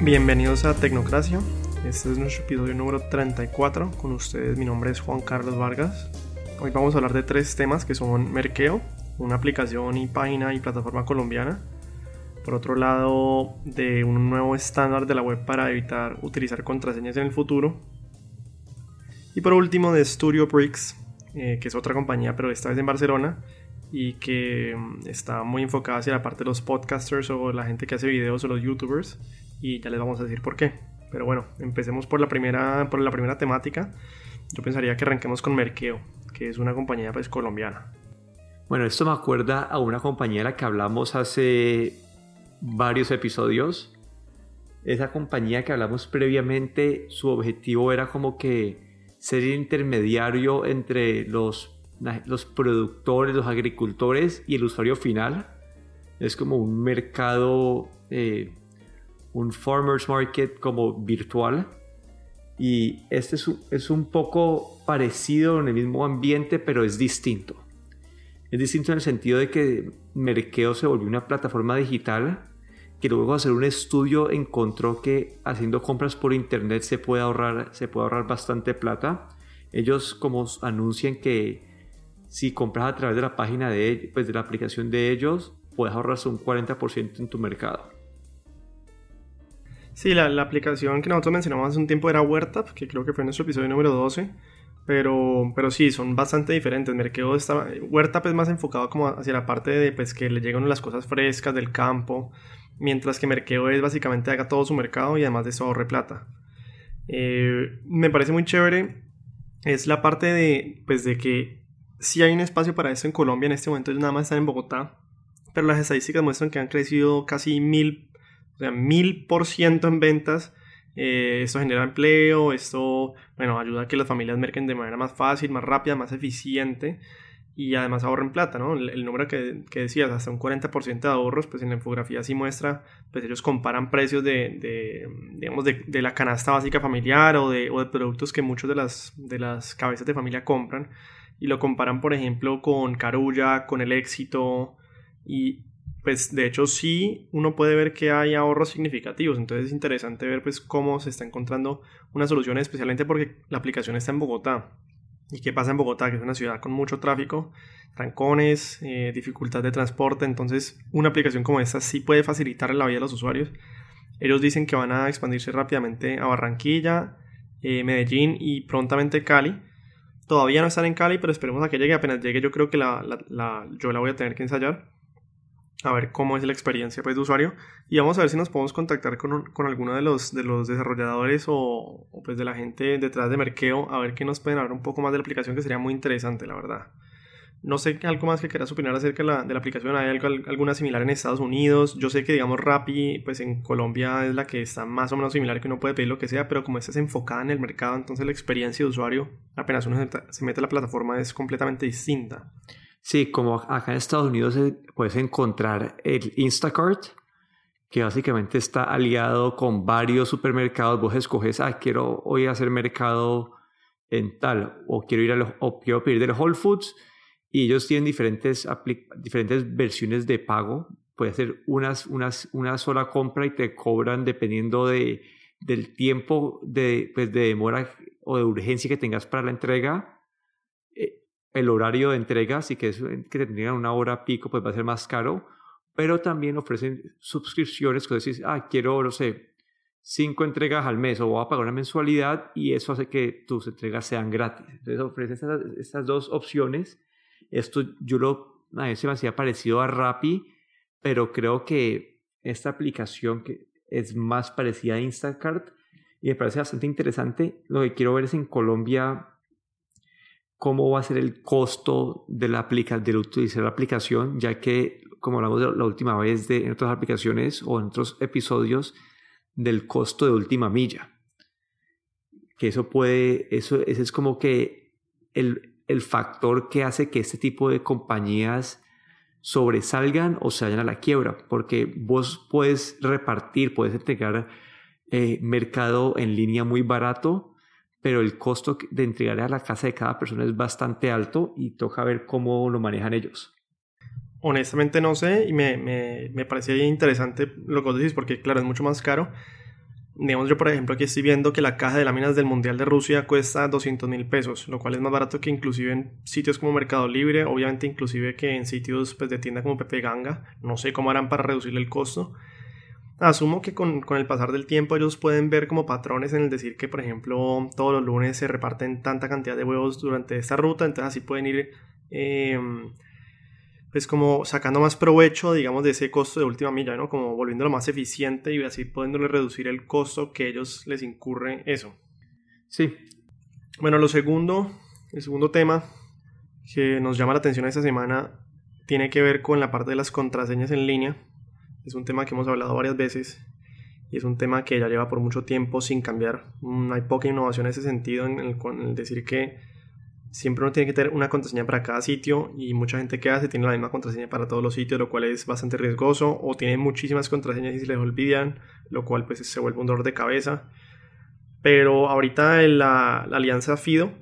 Bienvenidos a Tecnocracia. Este es nuestro episodio número 34. Con ustedes mi nombre es Juan Carlos Vargas. Hoy vamos a hablar de tres temas que son Merkeo, una aplicación y página y plataforma colombiana. Por otro lado, de un nuevo estándar de la web para evitar utilizar contraseñas en el futuro. Y por último, de Studio Bricks, eh, que es otra compañía, pero esta vez en Barcelona, y que mm, está muy enfocada hacia la parte de los podcasters o la gente que hace videos o los youtubers y ya les vamos a decir por qué. Pero bueno, empecemos por la primera, por la primera temática. Yo pensaría que arranquemos con Merkeo, que es una compañía pues colombiana. Bueno, esto me acuerda a una compañía de la que hablamos hace varios episodios. Esa compañía que hablamos previamente, su objetivo era como que ser intermediario entre los los productores, los agricultores y el usuario final. Es como un mercado, eh, un farmers market como virtual. Y este es, es un poco parecido en el mismo ambiente, pero es distinto. Es distinto en el sentido de que Merkeo se volvió una plataforma digital que luego de hacer un estudio encontró que haciendo compras por internet se puede ahorrar, se puede ahorrar bastante plata. Ellos como anuncian que si compras a través de la página de pues de la aplicación de ellos, puedes ahorrarse un 40% en tu mercado. Sí, la, la, aplicación que nosotros mencionamos hace un tiempo era WordTap, que creo que fue nuestro episodio número 12. Pero, pero sí, son bastante diferentes. Merkeo está, WordTap es más enfocado como hacia la parte de pues, que le llegan las cosas frescas del campo, mientras que Merkeo es básicamente haga todo su mercado y además de eso ahorre plata. Eh, me parece muy chévere es la parte de, pues, de que si hay un espacio para eso en Colombia en este momento, ellos nada más están en Bogotá, pero las estadísticas muestran que han crecido casi mil, o sea, mil por ciento en ventas. Eh, esto genera empleo, esto, bueno, ayuda a que las familias merquen de manera más fácil, más rápida, más eficiente y además ahorren plata, ¿no? El, número que, que, decías, hasta un 40% de ahorros, pues en la infografía sí muestra, pues ellos comparan precios de, de digamos, de, de, la canasta básica familiar o de, o de productos que muchos de las, de las cabezas de familia compran y lo comparan, por ejemplo, con Carulla, con el éxito y pues de hecho sí uno puede ver que hay ahorros significativos, entonces es interesante ver pues cómo se está encontrando una solución especialmente porque la aplicación está en Bogotá. ¿Y qué pasa en Bogotá? Que es una ciudad con mucho tráfico, trancones, eh, dificultad de transporte, entonces una aplicación como esta sí puede facilitar la vida de los usuarios. Ellos dicen que van a expandirse rápidamente a Barranquilla, eh, Medellín y prontamente Cali Todavía no están en Cali, pero esperemos a que llegue. Apenas llegue, yo creo que la, yo la voy a tener que ensayar. A ver cómo es la experiencia pues, de usuario. Y vamos a ver si nos podemos contactar con, con alguno de los, de los desarrolladores o, pues de la gente detrás de Merkeo. A ver qué nos pueden hablar un poco más de la aplicación, que sería muy interesante, la verdad. No sé algo más que quieras opinar acerca de la, de la aplicación. ¿Hay algo, alguna similar en Estados Unidos? Yo sé que, digamos, Rappi, pues en Colombia es la que está más o menos similar, que uno puede pedir lo que sea, pero como esta es enfocada en el mercado, entonces la experiencia de usuario, apenas uno se mete a la plataforma, es completamente distinta. Sí, como acá en Estados Unidos eh, puedes encontrar el Instacart, que básicamente está aliado con varios supermercados. Vos escoges, ah, quiero hoy hacer mercado en tal, o quiero ir a los, o quiero pedir de los Whole Foods y ellos tienen diferentes, diferentes versiones de pago. Puede ser unas, unas, una sola compra y te cobran dependiendo de, del tiempo de, pues de demora o de urgencia que tengas para la entrega. Eh, el horario de entrega, si que, es, que te tengan una hora pico, pues va a ser más caro. Pero también ofrecen suscripciones que decís, ah, quiero, no sé, cinco entregas al mes o voy a pagar una mensualidad y eso hace que tus entregas sean gratis. Entonces ofrecen estas, estas dos opciones esto yo lo, a mí se me hacía parecido a Rappi, pero creo que esta aplicación que es más parecida a Instacart y me parece bastante interesante. Lo que quiero ver es en Colombia cómo va a ser el costo de la aplica, de utilizar la aplicación, ya que como hablamos la última vez de, en otras aplicaciones o en otros episodios del costo de última milla. Que eso puede, eso, ese es como que el, el factor que hace que este tipo de compañías sobresalgan o se vayan a la quiebra, porque vos puedes repartir, puedes entregar eh, mercado en línea muy barato, pero el costo de entregar a la casa de cada persona es bastante alto y toca ver cómo lo manejan ellos. Honestamente no sé y me, me, me parece interesante lo que vos decís porque claro, es mucho más caro Digamos, yo por ejemplo aquí estoy viendo que la caja de láminas del Mundial de Rusia cuesta 200 mil pesos, lo cual es más barato que inclusive en sitios como Mercado Libre, obviamente inclusive que en sitios pues, de tienda como Pepe Ganga. No sé cómo harán para reducir el costo. Asumo que con, el pasar del tiempo ellos pueden ver como patrones en el decir que, por ejemplo, todos los lunes se reparten tanta cantidad de huevos durante esta ruta, entonces así pueden ir... Em, pues como sacando más provecho, digamos, de ese costo de última milla, ¿no? Como volviéndolo más eficiente y así pudiéndole reducir el costo que ellos les incurre eso. Sí. Bueno, lo segundo, el segundo tema que nos llama la atención esta semana tiene que ver con la parte de las contraseñas en línea. Es un tema que hemos hablado varias veces y es un tema que ya lleva por mucho tiempo sin cambiar. Mm, hay poca innovación en ese sentido, en el, decir que siempre uno tiene que tener una contraseña para cada sitio y mucha gente que hace tiene la misma contraseña para todos los sitios, lo cual es bastante riesgoso, o tiene muchísimas contraseñas y se les olvidan, lo cual pues se vuelve un dolor de cabeza. Pero ahorita la, la alianza FIDO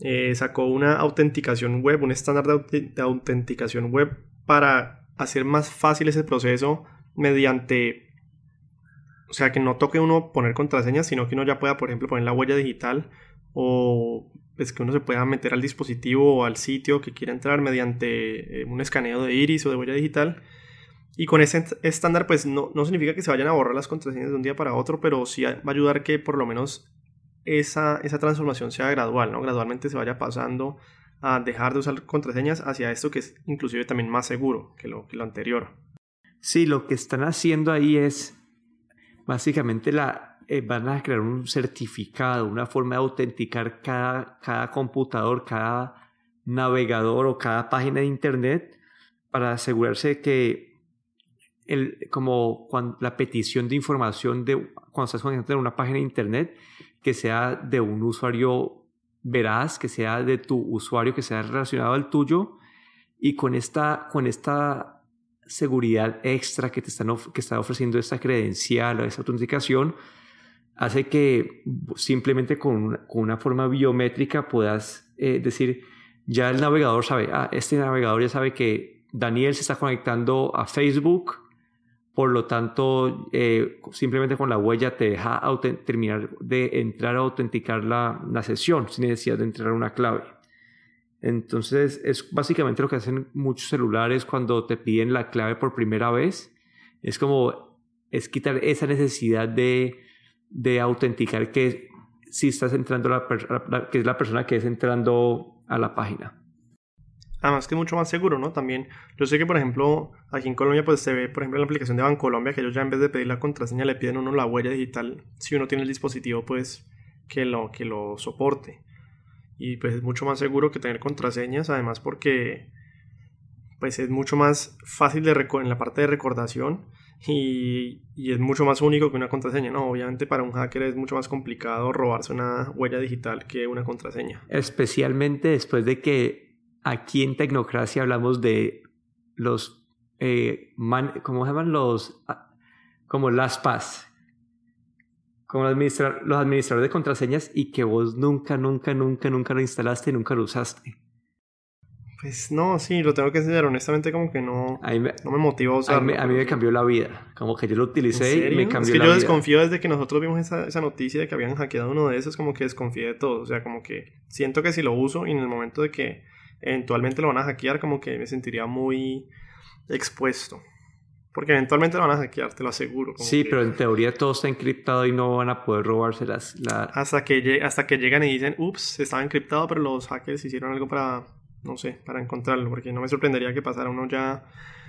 eh, sacó una autenticación web, un estándar de, de autenticación web para hacer más fácil ese proceso mediante o sea, que no toque uno poner contraseñas, sino que uno ya pueda, por ejemplo, poner la huella digital o pues que uno se pueda meter al dispositivo o al sitio que quiera entrar mediante eh, un escaneo de iris o de huella digital. Y con ese estándar, pues no, no, significa que se vayan a borrar las contraseñas de un día para otro, pero sí va a ayudar que por lo menos esa, esa transformación sea gradual, ¿no? Gradualmente se vaya pasando a dejar de usar contraseñas hacia esto que es inclusive también más seguro que lo, que lo anterior. Sí, lo que están haciendo ahí es básicamente la, eh, van a crear un certificado, una forma de autenticar cada, cada computador, cada navegador o cada página de Internet para asegurarse que el, como cuando, la petición de información de cuando estás conectado en una página de Internet que sea de un usuario veraz, que sea de tu usuario, que sea relacionado al tuyo y con esta, con esta seguridad extra que te están que está ofreciendo esta credencial o esta autenticación, hace que simplemente con una, forma biométrica puedas eh, decir, ya el navegador sabe, ah, este navegador ya sabe que Daniel se está conectando a Facebook, por lo tanto, eh, simplemente con la huella te deja terminar de entrar a autenticar la, la sesión sin necesidad de entrar una clave. Entonces, es básicamente lo que hacen muchos celulares cuando te piden la clave por primera vez. Es como, es quitar esa necesidad de de autenticar que si estás entrando, la, que es la persona que es entrando a la página. Además que es mucho más seguro, ¿no? También, yo sé que por ejemplo, aquí en Colombia pues se ve, por ejemplo, en la aplicación de Bancolombia que ellos ya en vez de pedir la contraseña le piden uno la huella digital si uno tiene el dispositivo pues que lo, que lo soporte. Y pues es mucho más seguro que tener contraseñas, además porque pues es mucho más fácil de en la parte de recordación y, es mucho más único que una contraseña, ¿no? Obviamente para un hacker es mucho más complicado robarse una huella digital que una contraseña. Especialmente después de que aquí en Tecnocracia hablamos de los, eh, ¿cómo se llaman? Los, ah, como las PAS, como los, los administradores de contraseñas y que vos nunca, nunca, nunca, nunca lo instalaste y nunca lo usaste. Pues no, sí, lo tengo que decir, honestamente como que no, me, no me motiva a usarlo. A mí, me cambió la vida, como que yo lo utilicé y me cambió es que yo desconfío desde que nosotros vimos esa, esa, noticia de que habían hackeado uno de esos, como que desconfío de todo, o sea, como que siento que si lo uso y en el momento de que eventualmente lo van a hackear, como que me sentiría muy expuesto. Porque eventualmente lo van a hackear, te lo aseguro. sí, pero en teoría todo está encriptado y no van a poder robárselas. La... Hasta, que, hasta que llegan y dicen, ups, estaba encriptado, pero los hackers hicieron algo para no sé, para encontrarlo, porque no me sorprendería que pasara uno ya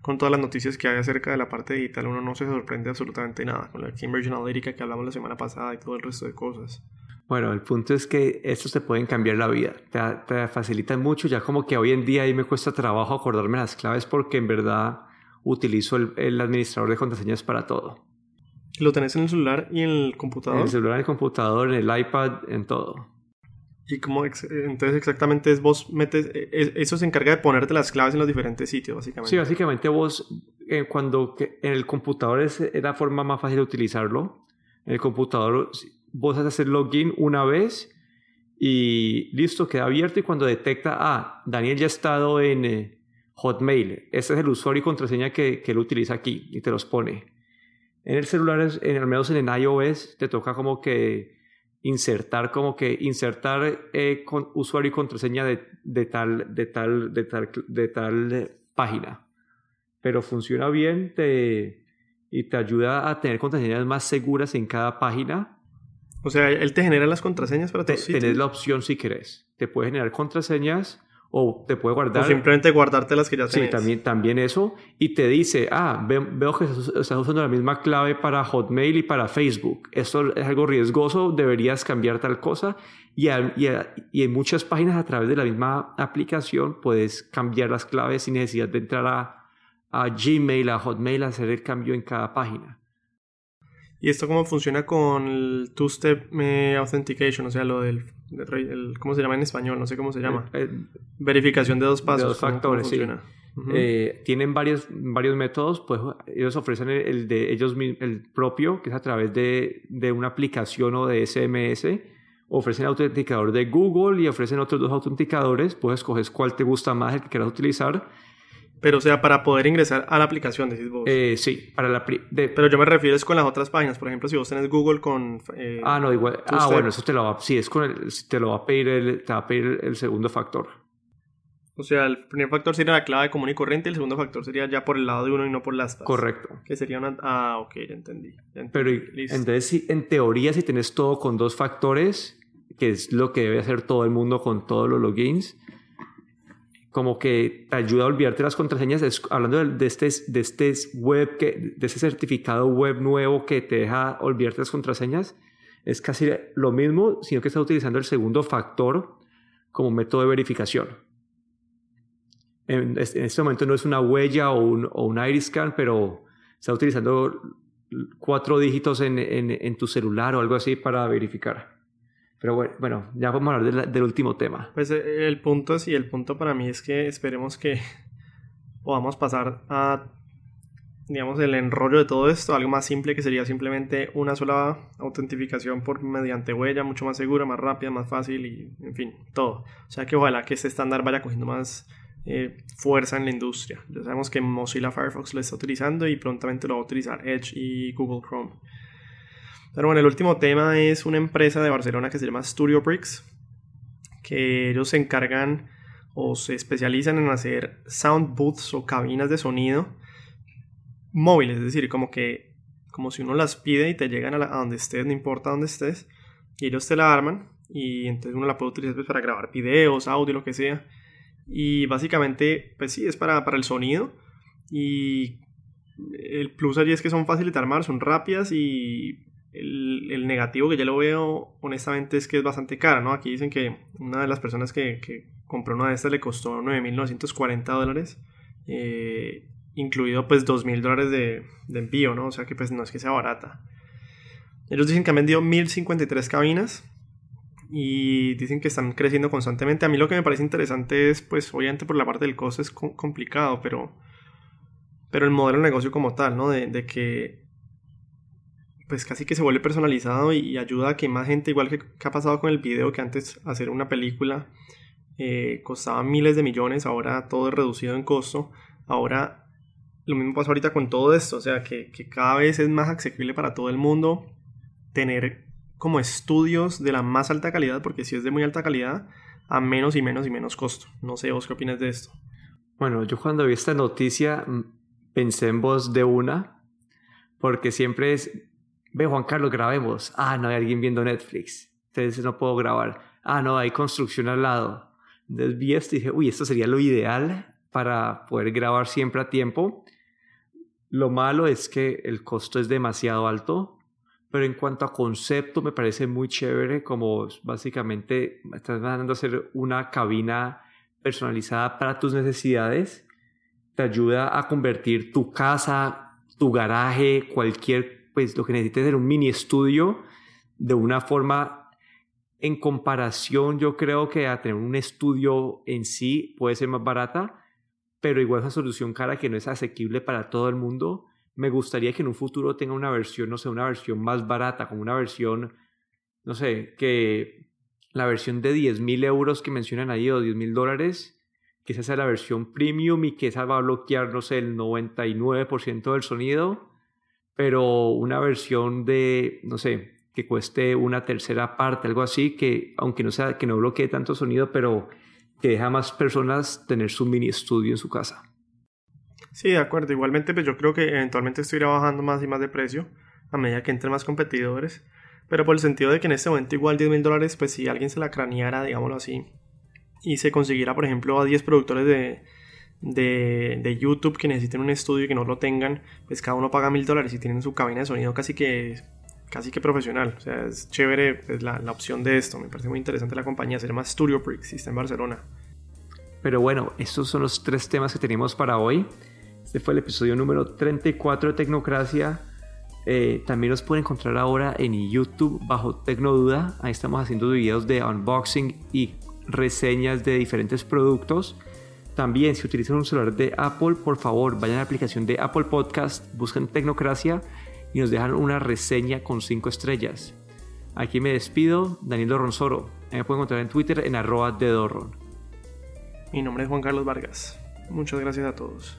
con todas las noticias que hay acerca de la parte digital, uno no se sorprende absolutamente nada, con la Cambridge Analytica que hablamos la semana pasada y todo el resto de cosas. Bueno, el punto es que estos te pueden cambiar la vida, te, te facilitan mucho, ya como que hoy en día ahí me cuesta trabajo acordarme las claves porque en verdad utilizo el, el administrador de contraseñas para todo. ¿Lo tenés en el celular y en el computador? En el celular, en el computador, en el iPad, en todo. Y como entonces exactamente es vos metes, e, e, eso se encarga de ponerte las claves en los diferentes sitios, básicamente. Sí, básicamente vos, eh, cuando en el computador es, la forma más fácil de utilizarlo. En el computador vos haces hacer login una vez y listo, queda abierto y cuando detecta, ah, Daniel ya ha estado en eh, Hotmail, este es el usuario y contraseña que, que él utiliza aquí y te los pone. En el celular, en, al menos en el iOS, te toca como que insertar, como que insertar eh, con usuario y contraseña de, de, tal, de, tal, de, tal, de tal página. Pero funciona bien te, y te ayuda a tener contraseñas más seguras en cada página. O sea, él te genera las contraseñas para te. Tenés la opción si querés. Te puede generar contraseñas o te puede guardar. O simplemente guardarte las que ya tenés. Sí, también, también eso. Y te dice, ah, veo que estás usando la misma clave para Hotmail y para Facebook. Esto es algo riesgoso, deberías cambiar tal cosa. Y, y, en muchas páginas a través de la misma aplicación puedes cambiar las claves sin necesidad de entrar a, a Gmail, a Hotmail, a hacer el cambio en cada página. ¿Y esto cómo funciona con el two-step eh, authentication? O sea, lo del, ¿Cómo se llama en español? No sé cómo se llama. Eh, eh, Verificación de dos pasos. De dos factores, sí. tienen varios, varios métodos, pues ellos ofrecen el, de ellos el propio, que es a través de, de, una aplicación o de SMS. Ofrecen autenticador de Google y ofrecen otros dos autenticadores. Pues escoges cuál te gusta más, el que quieras utilizar. Pero, o sea, para poder ingresar a la aplicación, decís vos. Eh, sí, para la... Pero yo me refiero es con las otras páginas. Por ejemplo, si vos tenés Google con... Eh, ah, no, igual. Ah, bueno, eso te lo va... Sí, es con el, te lo va a pedir el, te va a pedir el segundo factor. O sea, el primer factor sería la clave común y corriente y el segundo factor sería ya por el lado de uno y no por las Correcto. Que sería una... Ah, ok, ya entendí. Pero entonces, si, en teoría, si tenés todo con dos factores, que es lo que debe hacer todo el mundo con todos los logins, como que te ayuda a olvidarte las contraseñas, hablando de, este, de este web, que, de ese certificado web nuevo que te deja olvidarte las contraseñas, es casi lo mismo, sino que está utilizando el segundo factor como método de verificación. En, este momento no es una huella o un, o un iris scan, pero está utilizando cuatro dígitos en, en, en tu celular o algo así para verificar. Pero bueno, ya vamos a hablar del, último tema. Pues eh, el punto y el punto para mí es que esperemos que podamos pasar a, digamos, el enrollo de todo esto, algo más simple que sería simplemente una sola autentificación por mediante huella, mucho más segura, más rápida, más fácil y, en fin, todo. O sea que ojalá que este estándar vaya cogiendo más eh, fuerza en la industria. Ya sabemos que Mozilla Firefox lo está utilizando y prontamente lo va a utilizar Edge y Google Chrome. Pero bueno, el último tema es una empresa de Barcelona que se llama Studio Bricks, que ellos se encargan o se especializan en hacer sound booths o cabinas de sonido móviles, es decir, como que como si uno las pide y te llegan a, donde estés, no importa dónde estés, y ellos te la arman y entonces uno la puede utilizar pues, para grabar videos, audio, lo que sea. Y básicamente, pues sí, es para, para el sonido. Y el plus allí es que son fáciles de armar, son rápidas y el, negativo que yo lo veo, honestamente, es que es bastante cara, ¿no? Aquí dicen que una de las personas que, compró una de estas le costó 9.940 dólares, eh, incluido pues 2.000 dólares de, envío, ¿no? O sea que pues no es que sea barata. Ellos dicen que han vendido 1.053 cabinas y dicen que están creciendo constantemente. A mí lo que me parece interesante es, pues obviamente por la parte del costo es complicado, pero, pero el modelo de negocio como tal, ¿no? De, de que pues casi que se vuelve personalizado y, ayuda a que más gente, igual que, ha pasado con el video, que antes hacer una película eh, costaba miles de millones, ahora todo es reducido en costo, ahora lo mismo pasa ahorita con todo esto, o sea que, cada vez es más accesible para todo el mundo tener como estudios de la más alta calidad, porque si es de muy alta calidad, a menos y menos y menos costo. No sé vos qué opinas de esto. Bueno, yo cuando vi esta noticia mm, pensé en vos de una, porque siempre es, ve Juan Carlos, grabemos. Ah, no hay alguien viendo Netflix. Entonces no puedo grabar. Ah, no, hay construcción al lado. Entonces vi esto y dije, uy, esto sería lo ideal para poder grabar siempre a tiempo. Lo malo es que el costo es demasiado alto, pero en cuanto a concepto me parece muy chévere como básicamente estás mandando a hacer una cabina personalizada para tus necesidades. Te ayuda a convertir tu casa, tu garaje, cualquier pues lo que necesites es un mini estudio de una forma en comparación yo creo que a tener un estudio en sí puede ser más barata, pero igual es una solución cara que no es asequible para todo el mundo. Me gustaría que en un futuro tenga una versión, no sé, una versión más barata, como una versión, no sé, que la versión de 10 mil euros que mencionan ahí o 10 mil dólares, que esa sea la versión premium y que esa va a bloquear, no sé, el 99% del sonido pero una versión de, no sé, que cueste una tercera parte, algo así, que aunque no sea, que no bloquee tanto sonido, pero que deja a más personas tener su mini estudio en su casa. Sí, de acuerdo. Igualmente, pues yo creo que eventualmente estoy bajando más y más de precio a medida que entren más competidores. Pero por el sentido de que en este momento igual 10 mil dólares, pues si alguien se la craneara, digámoslo así, y se consiguiera, por ejemplo, a 10 productores de, de, de, YouTube que necesiten un estudio y que no lo tengan, pues cada uno paga mil dólares y tienen su cabina de sonido casi que casi que profesional. O sea, es chévere pues, la, la, opción de esto. Me parece muy interesante la compañía. Se llama Studio Bricks y está en Barcelona. Pero bueno, estos son los tres temas que tenemos para hoy. Este fue el episodio número 34 de Tecnocracia. Eh, también nos pueden encontrar ahora en YouTube bajo Tecnoduda. Ahí estamos haciendo videos de unboxing y reseñas de diferentes productos. También, si utilizan un celular de Apple, por favor, vayan a la aplicación de Apple Podcast, busquen Tecnocracia y nos dejan una reseña con 5 estrellas. Aquí me despido, Daniel Dorronsoro. Me pueden encontrar en Twitter en arroba de Dorron. Mi nombre es Juan Carlos Vargas. Muchas gracias a todos.